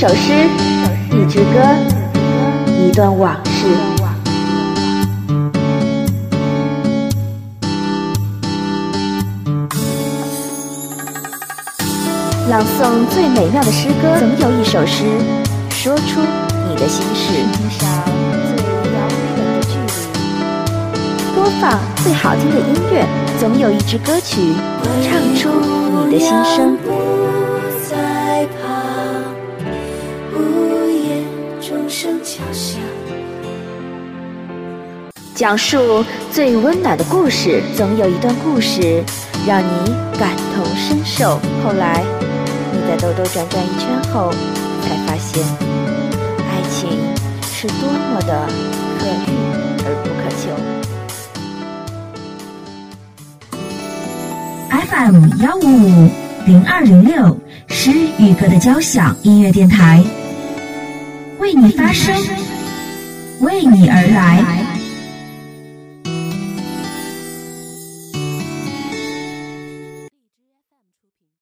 首诗，一支歌，一段往事。朗诵最美妙的诗歌，总有一首诗说出你的心事。欣赏最遥远的距离，播放最好听的音乐，总有一支歌曲唱出你的心声。声敲响讲述最温暖的故事，总有一段故事让你感同身受。后来，你在兜兜转转一圈后，才发现，爱情是多么的可遇而不可求。FM 幺五五零二零六诗与歌的交响音乐电台，为你发声，为你而来。